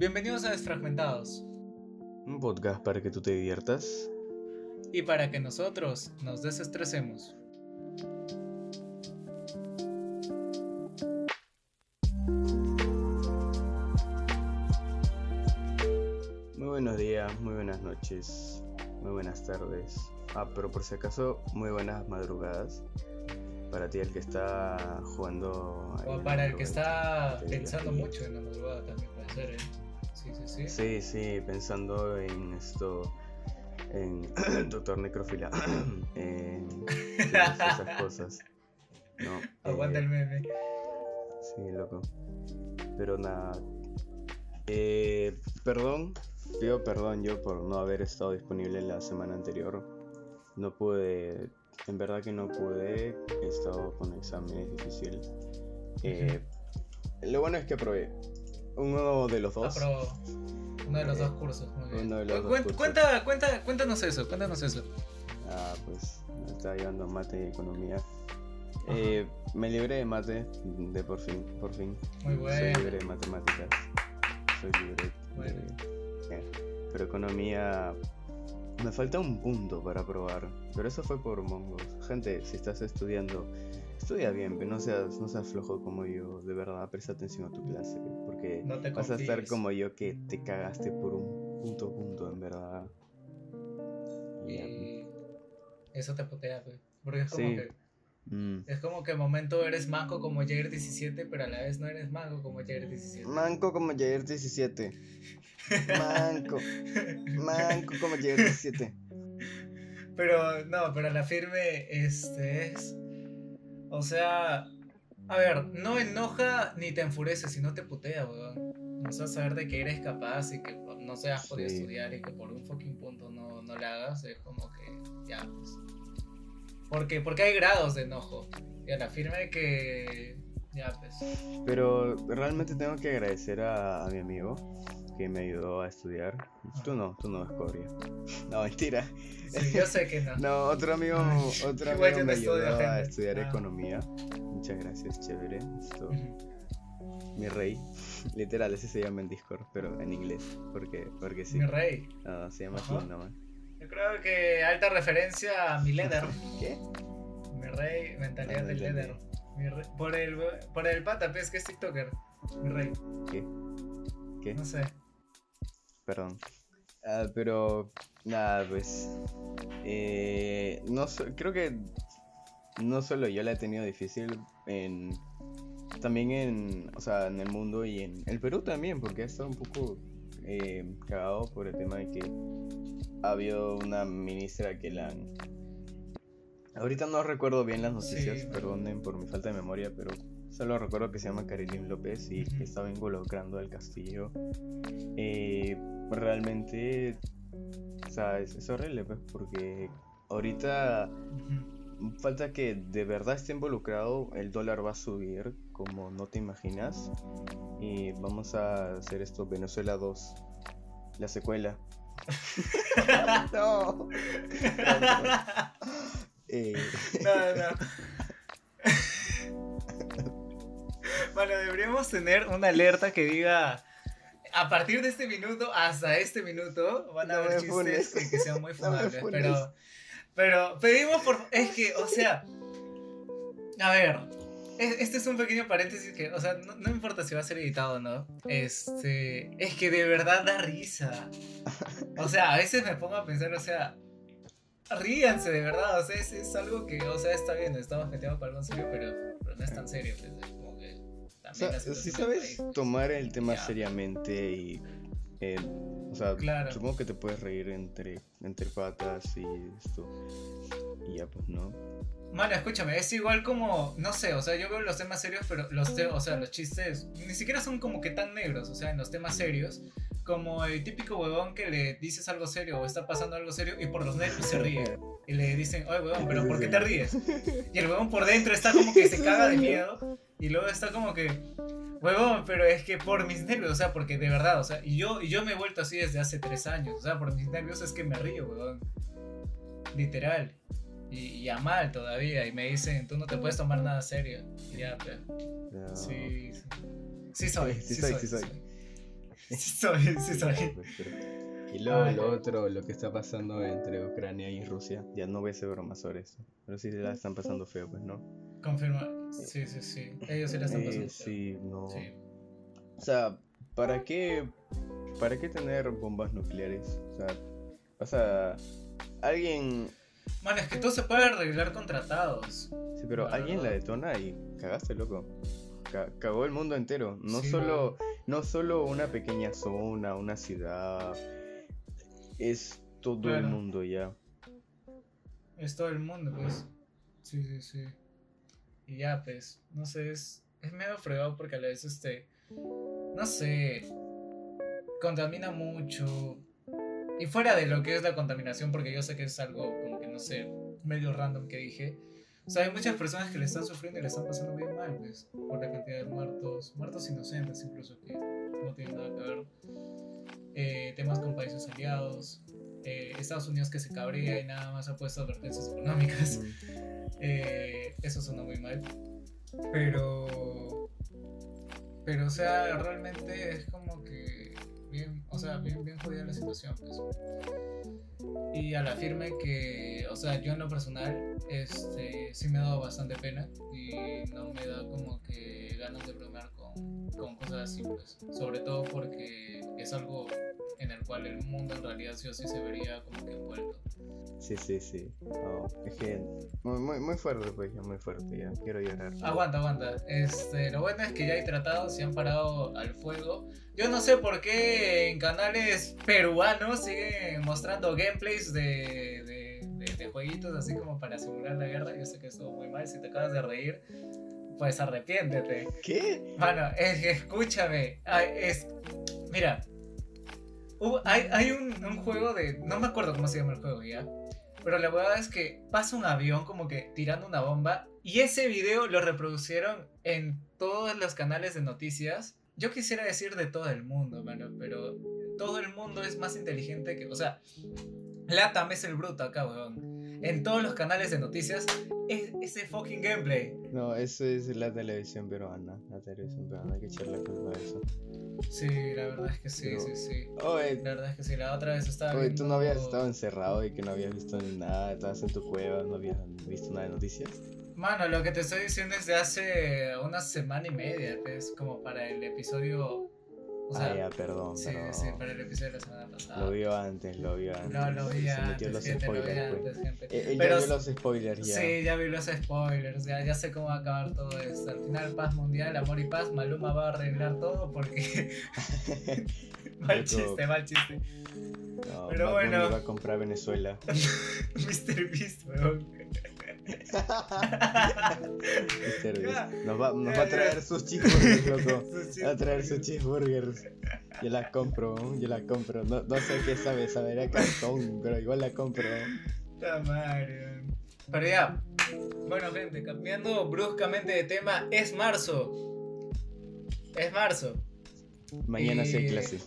Bienvenidos a Desfragmentados. Un podcast para que tú te diviertas. Y para que nosotros nos desestresemos. Muy buenos días, muy buenas noches, muy buenas tardes. Ah, pero por si acaso, muy buenas madrugadas. Para ti, el que está jugando. O para el que está pensando mucho en la madrugada también puede ser, ¿eh? Sí, sí, sí. Sí, sí, pensando en esto. En Doctor Necrofila. en esas cosas. No. Aguanta eh, el meme. Sí, loco. Pero nada. Eh, perdón, pido perdón yo por no haber estado disponible la semana anterior. No pude, en verdad que no pude, he estado con exámenes difícil. Eh, lo bueno es que aprobé. Uno de los dos. Aprobó. Uno de los dos cursos, muy bien. uno de los Cu- dos cursos. Cuenta, cuenta, cuéntanos eso, cuéntanos eso. Ah, pues me está llevando mate y economía. Eh, me libré de mate, de por fin, por fin. Muy Soy bueno. libre de matemáticas. Soy libre de... Bueno. eh, Pero economía... Me falta un punto para probar. Pero eso fue por mongos. Gente, si estás estudiando, estudia bien, pero no seas, no seas flojo como yo. De verdad, presta atención a tu clase. Porque No te vas a estar como yo que te cagaste por un punto punto, en verdad. Y eso te putea, pues. Porque es como Sí. que. mm. Es como que momento eres manco como Jair 17, pero a la vez no eres manco como Jair 17. Manco como Jair 17. Manco. Manco como Jair 17. Pero no, pero la firme este es. O sea. A ver, no enoja ni te enfurece, sino te putea, weón. O sea, saber de que eres capaz y que no seas podido Sí. estudiar y que por un fucking punto no, no le hagas, es como que. Ya, pues. Porque, porque hay grados de enojo. Y a la firme que. Ya, pues. Pero realmente tengo que agradecer a, a mi amigo que me ayudó a estudiar. Tú no, tú no, Escoria. No, mentira. Sí, yo sé que no. No, otro amigo, otro amigo no me estudio, ayudó a estudiar Ah. economía. Muchas gracias, chévere. Esto, mi rey. Literal, ese se llama en Discord, pero en inglés. Porque, porque sí. Mi rey. No, se llama así nomás. Yo creo que alta referencia a mi leather. ¿Qué? Mi rey, mentalidad Ah, del leather. Mi rey- por el por el pata, pues, que es TikToker. Mi rey. ¿Qué? ¿Qué? No sé. Perdón. Ah, pero nada, pues. eh, no so- creo que no solo yo la he tenido difícil en. También en. O sea, en el mundo y en el Perú también, porque ha estado un poco eh, cagado por el tema de que ha habido una ministra que la han. Ahorita no recuerdo bien las noticias, Sí. perdonen por mi falta de memoria, pero solo recuerdo que se llama Carilín López y que estaba involucrando al castillo. Eh, realmente, o sea, es, es horrible, pues, porque ahorita falta que de verdad esté involucrado, el dólar va a subir como no te imaginas y vamos a hacer esto Venezuela 2, la secuela. no. Eh, No, no. Bueno, deberíamos tener una alerta que diga. A partir de este minuto hasta este minuto van a No haber chistes funes. que, que sean muy No funables. funes. pero, pero pedimos por. Es que, o sea. A ver. es- Este es un pequeño paréntesis que, o sea, no, no importa si va a ser editado o no. Este. Es que de verdad da risa. O sea, a veces me pongo a pensar, o sea. Ríanse de verdad, o sea, es, es algo que, o sea, está bien, estamos metiendo para algo serio, pero, pero no es tan serio, pues, o sea, si sabes país. tomar el tema Ya. seriamente y... eh, o sea, Claro. supongo que te puedes reír entre, entre patas y esto. Y ya, pues no. Mano, escúchame, es igual como, no sé, o sea, yo veo los temas serios, pero los, te- o sea, los chistes ni siquiera son como que tan negros, o sea, en los temas serios, como el típico huevón que le dices algo serio o está pasando algo serio y por los nervios se ríe. Y le dicen, oye, huevón, pero ¿por qué te ríes? Y el huevón por dentro está como que se caga de miedo y luego está como que, huevón, pero es que por mis nervios, o sea, porque de verdad, o sea, y yo, y yo me he vuelto así desde hace tres años, o sea, por mis nervios es que me río, huevón. Literal. Y, y a mal todavía. Y me dicen, tú no te puedes tomar nada serio. Y ya, pero. Pero- Sí, sí. Sí soy, Sí, sí, sí soy, soy, sí soy. Sí soy, sí soy. Pues, Y luego Ay, lo otro, lo que está pasando entre Ucrania y Rusia, ya no voy a hacer broma sobre eso. Pero sí la están pasando feo, pues, ¿no? Confirma. Sí, sí, sí. Ellos sí la están Eh, pasando. feo. sí, no. Sí. O sea, ¿para qué, ¿para qué tener bombas nucleares? O sea, o sea, alguien, Mano, es que todo se puede arreglar con tratados. sí, pero La alguien la detona y cagaste, loco. Ca- cagó el mundo entero. No Sí, solo, no solo una pequeña zona, una ciudad. Es todo el mundo ya. Es todo el mundo, pues. Sí, sí, sí. Y ya, pues, no sé, es, es medio fregado porque a la vez, este, no sé, contamina mucho. Y fuera de lo que es la contaminación, porque yo sé que es algo como que, no sé, medio random que dije. O sea, hay muchas personas que le están sufriendo y le están pasando bien mal, pues, por la cantidad de muertos, muertos inocentes incluso, que no tienen nada que ver. Eh, temas con países aliados, eh, Estados Unidos que se cabrea y nada más ha puesto advertencias económicas. Eh, eso sonó muy mal. Pero. Pero, o sea, realmente es como que. O sea, bien, bien jodida la situación, pues. Y a la firme que, o sea, yo en lo personal, este, sí me ha dado bastante pena y no me da como que ganas de bromear con, con cosas así, pues. Sobre todo porque es algo en el cual el mundo en realidad sí o sí se vería como que envuelto. Sí, sí, sí. No, es que muy, muy, muy fuerte, pues, ya muy fuerte, ya. Quiero llorar. Aguanta, aguanta. Este, lo bueno es que ya hay tratados, se han parado al fuego. Yo no sé por qué en canales peruanos siguen mostrando gameplays de, de, de- de jueguitos así como para simular la guerra. Yo sé que estuvo muy mal. Si te acabas de reír, pues arrepiéntete. ¿Qué? Es que escúchame. Ay, es, mira, hay, un juego de. No me acuerdo cómo se llama el juego ya. Pero la verdad es que pasa un avión como que tirando una bomba. Y ese video lo reproducieron en todos los canales de noticias. Yo quisiera decir de todo el mundo, mano, pero todo el mundo es más inteligente que. O sea, Latam es el bruto acá, weón. En todos los canales de noticias es ese fucking gameplay. No, eso es la televisión peruana. La televisión peruana, hay que echarle la culpa a eso. Sí, la verdad es que sí, Pero- sí, sí. Oye, La verdad es que sí, la otra vez estaba oye, tú no habías estado encerrado y que no habías visto nada, estabas en tu cueva, no habías visto nada de noticias. Mano, lo que te estoy diciendo es de hace una semana y media, es como para el episodio... O sea, ah, ya, perdón, sí, sí, para el episodio de la semana pasada. Lo vio antes, lo vio antes. No, lo vi Se metió antes, los gente, lo vi spoilers, pues. antes, gente. Él, él Pero ya vio los spoilers ya. Sí, ya vi los spoilers, ya, ya sé cómo va a acabar todo esto. Al final, paz mundial, amor y paz, Maluma va a arreglar todo porque... mal chiste, mal chiste. No, Pero Bad Bunny bueno. va a comprar Venezuela. Mr. Beast, weón. Nos va, nos Ya, va a traer sus cheeseburgers, loco. Va a traer sus cheeseburgers. Yo la compro, yo la compro. No, no sé qué sabe, saber a cartón, pero igual la compro. Madre, weón. Pero ya. Bueno, gente, cambiando bruscamente de tema, es marzo. Es marzo. Mañana sí hay Y- clase.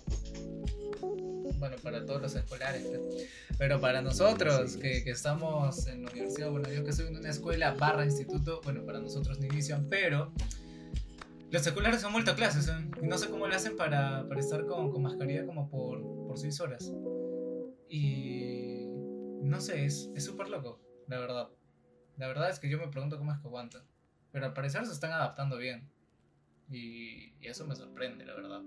Bueno, para todos los escolares. pues. Pero para nosotros, que, que estamos en la universidad, bueno, yo que estoy en una escuela barra instituto, bueno, para nosotros no inician, pero los escolares han vuelto a clases, ¿eh? Y no sé cómo lo hacen para, para estar con, con mascarilla como por, por seis horas. Y no sé, es es súper loco, la verdad. La verdad es que yo me pregunto cómo es que aguantan. Pero al parecer se están adaptando bien. Y, y eso me sorprende, la verdad.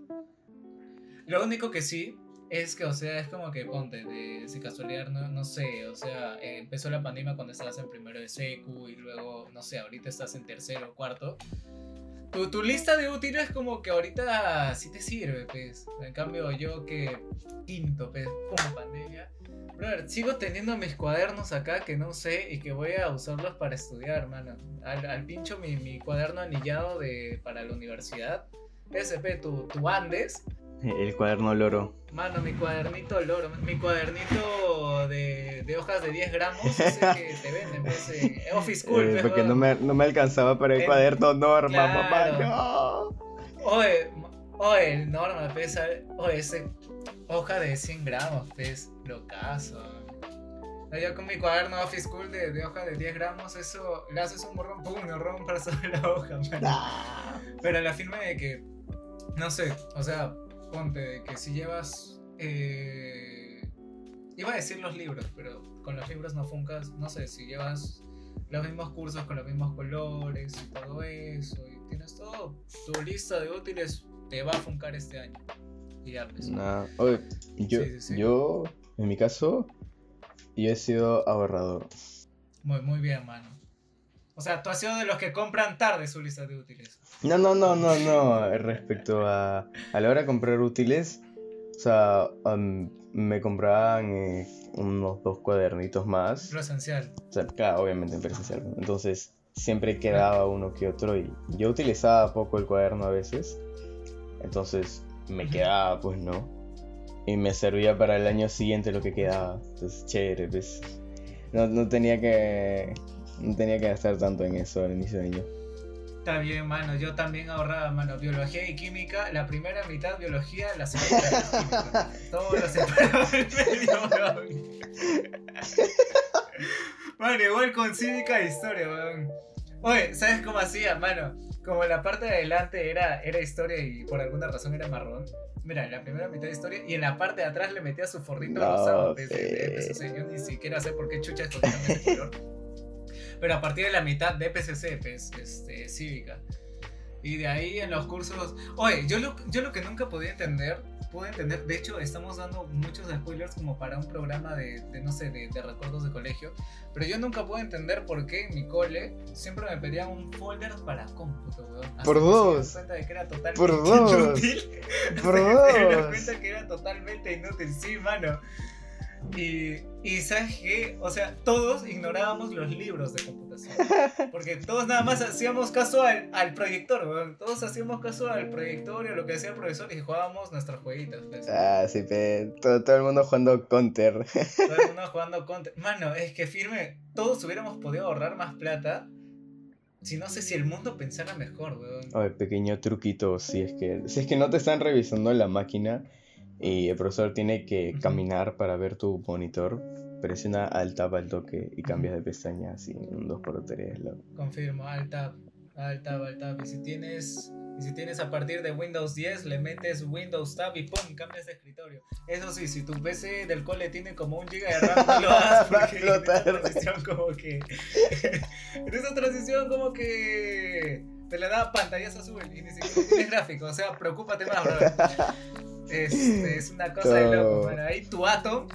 Lo único que sí es que, o sea, es como que ponte, de, si casualidad, no, no sé, o sea, empezó la pandemia cuando estabas en primero de secu y luego, no sé, ahorita estás en tercero o cuarto. Tu, tu lista de útiles como que ahorita sí te sirve, pues. En cambio, yo que quinto, pues, como pandemia. Brother, sigo teniendo mis cuadernos acá que no sé y que voy a usarlos para estudiar, mano. Al, al pincho mi, mi cuaderno anillado de, para la universidad. SP, tu, tu Andes. El cuaderno loro. Mano, mi cuadernito loro, mi cuadernito de, de hojas de 10 gramos, ese que te venden, pues, en Office School, Eh, pues, porque no me, no me alcanzaba para el Eh, cuaderno norma, claro. mamá. No. Oye, oye, el norma, pues, a- oye, ese hoja de 100 gramos, pues, lo caso. No, Yo con mi cuaderno Office School de, de hoja de 10 gramos, eso, le haces un borrón, pum, lo rompas sobre la hoja. Pero la firma de que, no sé, o sea, ponte de que si llevas. eh, iba a decir los libros, pero con los libros no funcas. No sé, si llevas los mismos cursos con los mismos colores y todo eso, y tienes todo, tu lista de útiles te va a funcar este año. Y ya, pues. Nah, oye, yo, Sí, sí, sí. yo, en mi caso, yo he sido ahorrador. Muy, muy bien, mano. O sea, tú has sido de los que compran tarde su lista de útiles. No, no, no, no, no. Respecto a, a la hora de comprar útiles, o sea, am, me compraban eh, unos dos cuadernitos más. Lo esencial. O sea, claro, obviamente en presencial. ¿no? Entonces, siempre quedaba uno que otro y yo utilizaba poco el cuaderno a veces. Entonces, me quedaba, pues, ¿no? Y me servía para el año siguiente lo que quedaba. Entonces, chévere, pues. No, no tenía que... No tenía que gastar tanto en eso al inicio de año. Está bien, mano. Yo también ahorraba, mano. Biología y química. La primera mitad biología, la segunda química. Todo lo separaba en medio. Mano, igual con cívica e historia, weón. Oye, ¿sabes cómo hacía, mano? Como la parte de adelante era, era historia y por alguna razón era marrón. Mira, en la primera mitad de historia y en la parte de atrás le metía su forrito No, rosado. pues, de- de fe. PCC. Yo ni siquiera sé por qué chucha ese color. Pero a partir de la mitad de PCC, pues, este, cívica. Y de ahí en los cursos... Oye, yo lo, yo lo que nunca podía entender, pude entender, de hecho estamos dando muchos spoilers como para un programa de, de, no sé, de, de recuerdos de colegio, pero yo nunca pude entender por qué en mi cole siempre me pedían un folder para cómputo, weón. Hasta Por dos. dieron cuenta de que era totalmente Por dos. inútil. Por dos. cuenta que era totalmente inútil, sí, mano. Y, y sabes qué, o sea, todos ignorábamos los libros de computación. Porque todos nada más hacíamos caso al, al proyector. Todos hacíamos caso al proyector y a lo que decía el profesor y jugábamos nuestros jueguitos. pues. Ah, sí, pe. Todo, todo el mundo jugando Counter. Todo el mundo jugando contra. Mano, es que firme, todos hubiéramos podido ahorrar más plata. Si no sé si el mundo pensara mejor, weón. Oye, pequeño truquito, si es que, si es que no te están revisando la máquina y el profesor tiene que caminar para ver tu monitor, presiona alt tab al toque y cambias de pestaña así en un 2x3. loco. Confirmo, alt tab, alt tab, alt tab. Y si tienes, y si tienes a partir de Windows 10, le metes Windows Tab y ¡pum! cambias de escritorio. Eso sí, si tu PC del cole tiene como un giga de RAM, no lo hagas porque en explotar. transición como que... en esa transición como que... Te le da pantallas azul y ni siquiera tienes gráfico. O sea, preocúpate más, bro. Este, es una cosa de loco, No. bueno, ahí tu Atom.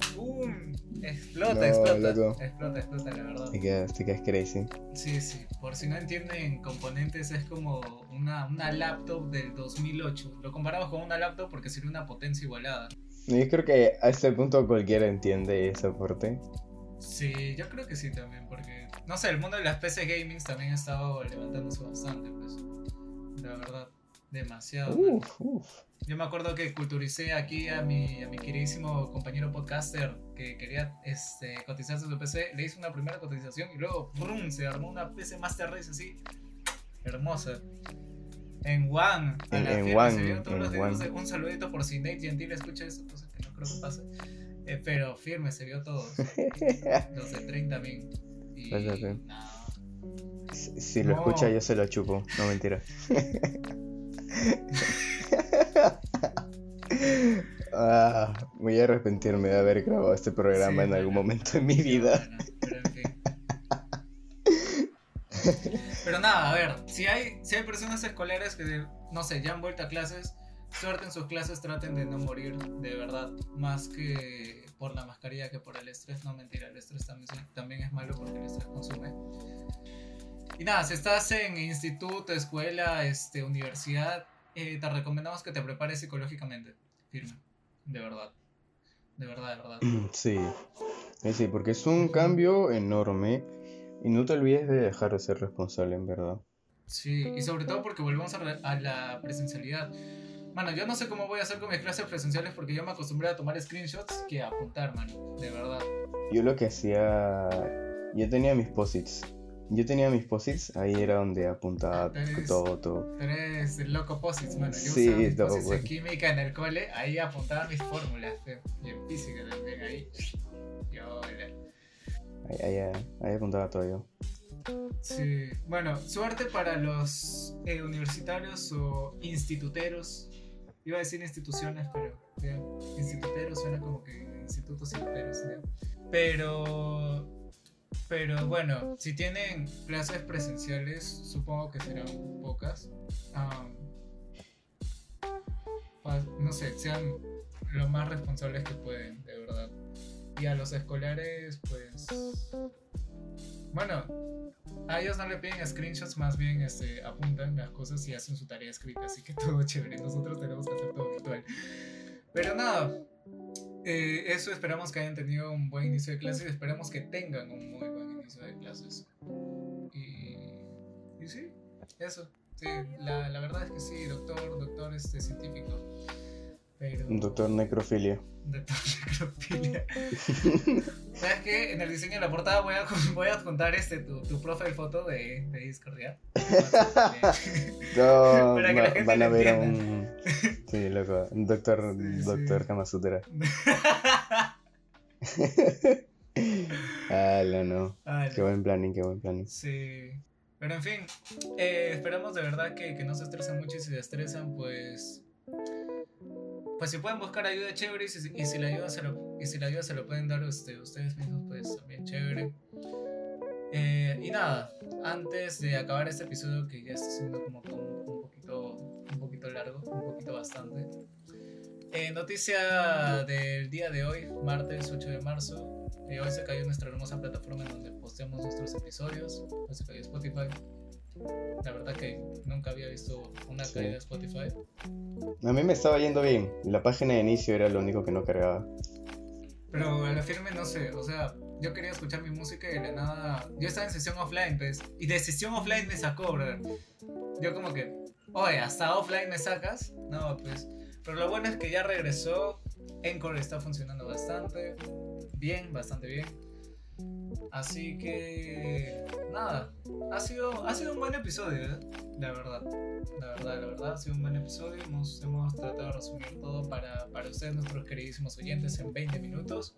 Explota, No, explota. loco. Explota, explota, la verdad. Te quedas, te quedas crazy. Sí, sí, por si no entienden componentes es como una, una laptop del 2008. Lo comparamos con una laptop porque sería una potencia igualada. Yo creo que a este punto cualquiera entiende ese aporte. Sí, yo creo que sí también, porque no sé, el mundo de las PC gaming también ha estado levantándose bastante, pues. La verdad, demasiado. Uf, uf. Yo me acuerdo que culturicé aquí a mi, a mi queridísimo compañero podcaster que quería este, cotizarse su PC. Le hice una primera cotización y luego ¡brum! se armó una PC Master Race así. Hermosa. En One. a En- la en One, se todos los videos One. de- Un saludito por si Nate Gentil escucha eso, cosa que no creo que pase. Eh, pero firme, se vio todos. Los de 30 también. Y nada. Si, lo No. escucha, yo se lo chupo. No mentira. Ah, voy a arrepentirme de haber grabado este programa Sí, en algún momento en mi vida. pero en fin. Pero nada, a ver, si hay, si hay personas escolares que, no sé, ya han vuelto a clases, suerte en sus clases, traten de no morir, de verdad, más que por la mascarilla que por el estrés, no mentira, el estrés también, también es malo porque el estrés consume. Y nada, si estás en instituto, escuela, este, universidad, eh, te recomendamos que te prepares psicológicamente, firme, de verdad, de verdad, de verdad. Sí. Eh, Sí, porque es un cambio enorme. Y no te olvides de dejar de ser responsable, en verdad. Sí, y sobre todo porque volvemos a, a la presencialidad. Mano, yo no sé cómo voy a hacer con mis clases presenciales porque yo me acostumbré a tomar screenshots que a apuntar, mano. De verdad. Yo lo que hacía. Yo tenía mis posits. Yo tenía mis posits, ahí era donde apuntaba Eres- todo, todo. Tú eres loco posits, mano. Yo Sí, usaba mis posits bueno. en química en el cole, ahí apuntaba mis fórmulas. fe. Y en física también, ahí. Yo, la- Ahí, ahí, ahí apuntaba todo yo. Sí, bueno, suerte para los eh, universitarios o instituteros Iba a decir instituciones, pero ya, institutero suena como que institutos enteros. ya. Pero, pero bueno, si tienen clases presenciales, supongo que serán pocas. Pa- no sé, sean lo más responsables que pueden, de verdad. Y a los escolares, pues. Bueno, a ellos no le piden screenshots, más bien este, apuntan las cosas y hacen su tarea escrita, así que todo chévere. Nosotros tenemos que hacer todo virtual. Pero nada, eh, eso esperamos que hayan tenido un buen inicio de clases esperamos que tengan un buen inicio de clases. Y, y sí, eso. Sí, la, la verdad es que sí, doctor, doctor este, científico. Pero... Doctor Necrofilia. Doctor necrofilia. ¿Sabes qué? En el diseño de la portada voy a, voy a adjuntar este, tu, tu profile foto de, de Discord, ¿ya? No, Para que la va- gente van a lo ver entienda. un. Sí, loco. Doctor, Sí, sí. doctor Kamasutra. Ah, no, no. Ay, Qué buen planning, qué buen planning. Sí. Pero en fin, eh, esperamos de verdad que, que no se estresen mucho y si se estresan, pues. Pues si pueden buscar ayuda chévere y si, y si la ayuda se lo, y si la ayuda se lo pueden dar este, ustedes mismos, pues también chévere. Eh, y nada, antes de acabar este episodio que ya está siendo como un, un poquito, un poquito largo, un poquito bastante. Eh, noticia del día de hoy, martes 8 de marzo. Eh, hoy se cayó nuestra hermosa plataforma en donde posteamos nuestros episodios. Hoy se cayó Spotify. La verdad que nunca había visto una Sí. caída de Spotify. A mí me estaba yendo bien. La página de inicio era lo único que no cargaba. Pero a la firme no sé, o sea, yo quería escuchar mi música y de la nada. Yo estaba en sesión offline, pues. Y de sesión offline me sacó, brother. Yo como que, oye, hasta offline me sacas. No, pues. Pero lo bueno es que ya regresó. Encore está funcionando bastante. Bien, bastante bien. Así que. Nada. Ha sido, ha sido un buen episodio, ¿eh? La verdad. La verdad, la verdad. Ha sido un buen episodio. Hemos, hemos tratado de resumir todo para, para ustedes, nuestros queridísimos oyentes, en 20 minutos.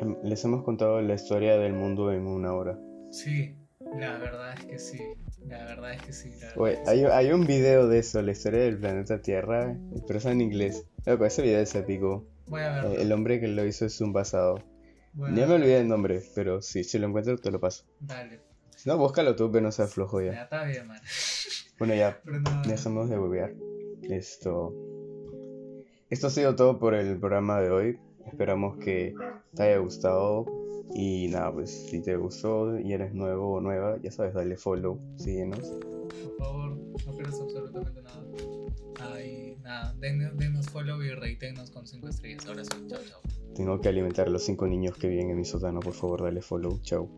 Em, Les hemos contado la historia del mundo en una hora. Sí, la verdad es que sí. La verdad es que sí. Que hay, un video de eso, la historia del planeta Tierra, pero es en inglés. Loco, ese video es épico. Voy a verlo. Eh, El hombre que lo hizo es un basado. Ya me verlo. olvidé el nombre, pero sí, si lo encuentro te lo paso. Dale. Si no, búscalo tú, pero no seas flojo Ya ya. está bien, man. Bueno, ya, no. dejemos de huevear. Esto. Esto ha sido todo por el programa de hoy. Esperamos que te haya gustado. Y nada, pues si te gustó y eres nuevo o nueva, ya sabes, dale follow, síguenos. Por favor, no pierdas absolutamente nada. Ay, nada. Denos, denos follow y reítenos con 5 estrellas. Ahora sí, chao, chao. Tengo que alimentar a los cinco niños que viven en mi sótano, por favor, dale follow. Chao.